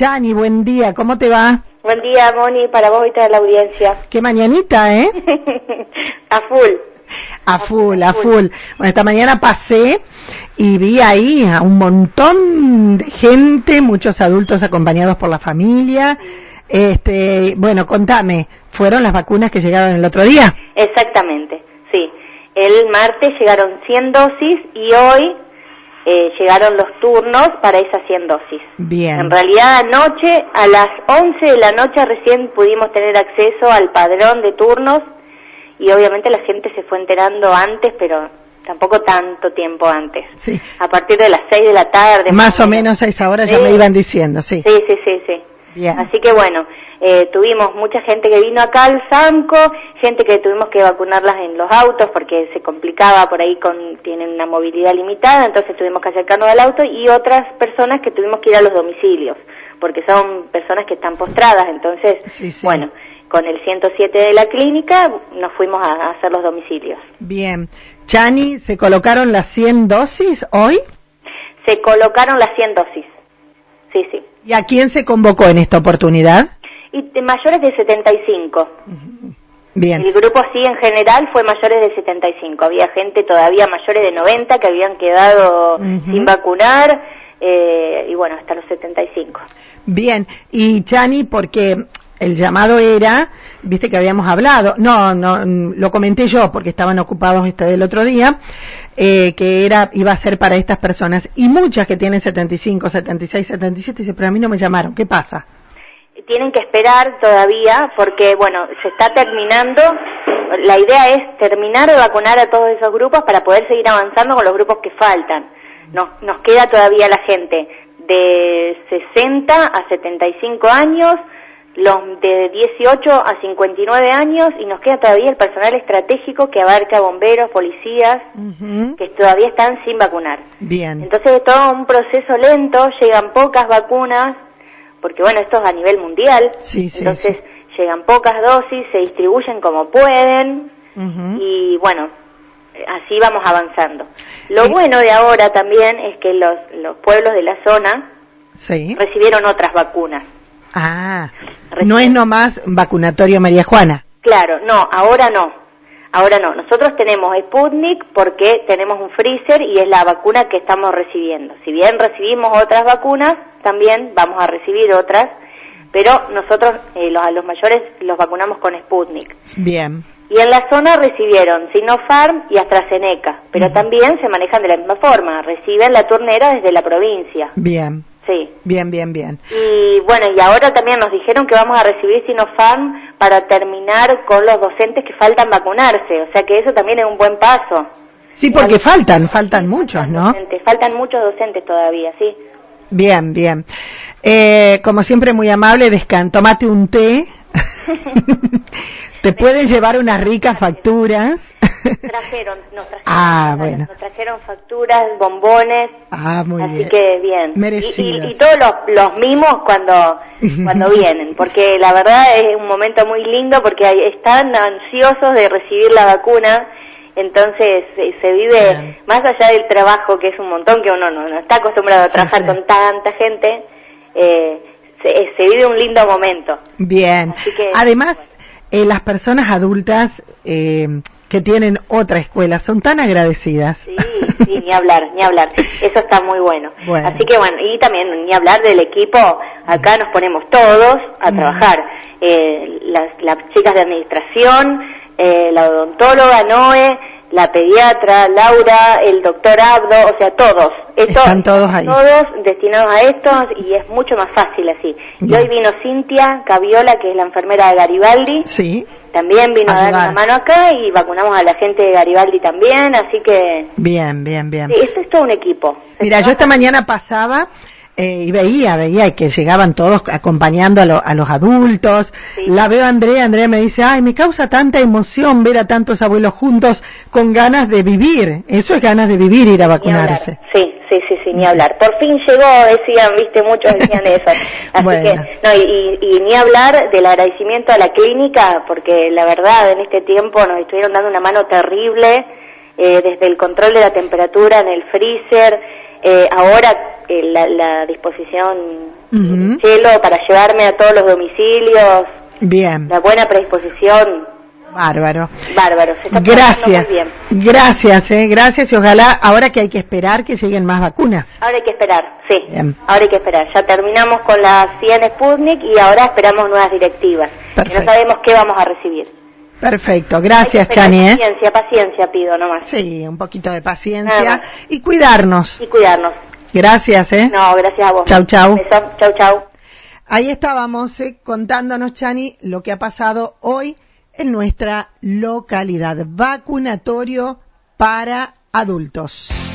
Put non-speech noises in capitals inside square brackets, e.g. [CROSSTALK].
Chani, buen día, ¿cómo te va? Buen día, Moni, para vos y toda la audiencia. Qué mañanita, ¿eh? [LAUGHS] a full. A full, a full. Bueno, esta mañana pasé y vi ahí a un montón de gente, muchos adultos acompañados por la familia. Este, bueno, contame, ¿fueron las vacunas que llegaron el otro día? Exactamente, sí. El martes llegaron 100 dosis y hoy eh, llegaron los turnos para esas 100 dosis. Bien. En realidad anoche, a las 11 de la noche recién pudimos tener acceso al padrón de turnos y obviamente la gente se fue enterando antes, pero tampoco tanto tiempo antes. Sí. A partir de las 6 de la tarde. Más, o menos a esa hora ya me iban diciendo, sí. Sí, sí, sí, sí. Bien. Así que bueno, eh, tuvimos mucha gente que vino acá al Sanco, gente que tuvimos que vacunarlas en los autos porque se complicaba por ahí con, tienen una movilidad limitada, entonces tuvimos que acercarnos al auto y otras personas que tuvimos que ir a los domicilios, porque son personas que están postradas, entonces, Sí, sí. bueno, con el 107 de la clínica nos fuimos a, a hacer los domicilios. Bien. Chani, ¿se colocaron las 100 dosis hoy? Se colocaron las 100 dosis. Sí, sí. ¿Y a quién se convocó en esta oportunidad? Mayores de 75. Bien. El grupo sí en general fue mayores de 75. Había gente todavía mayores de 90 que habían quedado sin vacunar eh, y bueno, hasta los 75. Bien, y Chani, porque el llamado era, viste que habíamos hablado, no, no, lo comenté yo porque estaban ocupados este del otro día, eh, que era, iba a ser para estas personas, y muchas que tienen 75, 76, 77, dice, pero a mí no me llamaron, ¿qué pasa? Tienen que esperar todavía porque bueno, se está terminando. La idea es terminar de vacunar a todos esos grupos para poder seguir avanzando con los grupos que faltan. Nos, nos queda todavía la gente de 60 a 75 años, los de 18 a 59 años y nos queda todavía el personal estratégico que abarca bomberos, policías, que todavía están sin vacunar. Bien, Entonces es todo un proceso lento, llegan pocas vacunas, porque bueno, esto es a nivel mundial, Sí, sí, entonces llegan pocas dosis, se distribuyen como pueden y bueno, así vamos avanzando. Lo bueno de ahora también es que los, los pueblos de la zona recibieron otras vacunas. Ah, Recién. no es nomás vacunatorio María Juana. Claro, no, ahora no. Ahora no. Nosotros tenemos Sputnik porque tenemos un freezer y es la vacuna que estamos recibiendo. Si bien recibimos otras vacunas, también vamos a recibir otras, pero nosotros eh, los, a los mayores los vacunamos con Sputnik. Bien, Y en la zona recibieron Sinopharm y AstraZeneca, pero también se manejan de la misma forma. Reciben la turnera desde la provincia. bien, Sí. bien, bien, bien. Y bueno, y ahora también nos dijeron que vamos a recibir Sinopharm para terminar con los docentes que faltan vacunarse, o sea que eso también es un buen paso. Sí, porque faltan, faltan muchos, ¿no? Docentes, faltan muchos docentes todavía, sí. Bien, bien. Eh, como siempre, muy amable, descan, tomate un té. [LAUGHS] [LAUGHS] Te pueden llevar unas ricas facturas. [LAUGHS] Trajeron, nos trajeron, Ah, bueno. nos trajeron facturas, bombones, ah, muy así bien. que bien. Y, Merecidos. y- y todos los, los mimos cuando, cuando [LAUGHS] vienen, porque la verdad es un momento muy lindo porque están ansiosos de recibir la vacuna, entonces se vive Bien. más allá del trabajo que es un montón que uno no, no está acostumbrado a trabajar sí. con tanta gente, eh, se, se vive un lindo momento. Bien. Así que- Además, eh, las personas adultas eh, que tienen otra escuela son tan agradecidas. Sí, [LAUGHS] sí, ni hablar, ni hablar. Eso está muy bueno. Bueno. Así que bueno, y también ni hablar del equipo, acá nos ponemos todos a trabajar. Eh, las, las chicas de administración, eh, la odontóloga Noé, la pediatra Laura, el doctor Abdo, o sea, todos. Están todos ahí. Todos destinados a esto y es mucho más fácil así. Y hoy vino Cintia Caviola, que es la enfermera de Garibaldi. Sí. También vino a dar una mano acá y vacunamos a la gente de Garibaldi también, así que Bien, bien, bien. Sí, esto es todo un equipo. Mira, yo esta mañana pasaba eh, y veía, veía que llegaban todos acompañando a, lo- a los adultos. Sí. La veo a Andrea, Andrea me dice, ay, me causa tanta emoción ver a tantos abuelos juntos con ganas de vivir. Eso es ganas de vivir, ir a vacunarse. Sí, sí, sí, sí, ni hablar. Por fin llegó, decían, viste, muchos decían eso. [LAUGHS] Así Bueno. que, no, y, y- y ni hablar del agradecimiento a la clínica, porque la verdad, en este tiempo nos estuvieron dando una mano terrible, eh, desde el control de la temperatura en el freezer, Eh, ahora eh, la, la disposición Ujú. Chelo para llevarme a todos los domicilios, Bien, la buena predisposición, bárbaro. bárbaro. Se está Gracias, muy bien. gracias, eh, gracias y ojalá ahora que hay que esperar que lleguen más vacunas. Ahora hay que esperar, sí. Bien. Ahora hay que esperar. Ya terminamos con las 100 Sputnik y ahora esperamos nuevas directivas. Que Perfecto. no sabemos qué vamos a recibir. Perfecto, gracias Chani, ¿eh? Paciencia, paciencia pido nomás. Sí, un poquito de paciencia y cuidarnos. Y cuidarnos. Gracias, ¿eh? No, gracias a vos. Chau, chau. Beso. Chau, chau. Ahí estábamos eh, contándonos, Chani, lo que ha pasado hoy en nuestra localidad. Vacunatorio para adultos.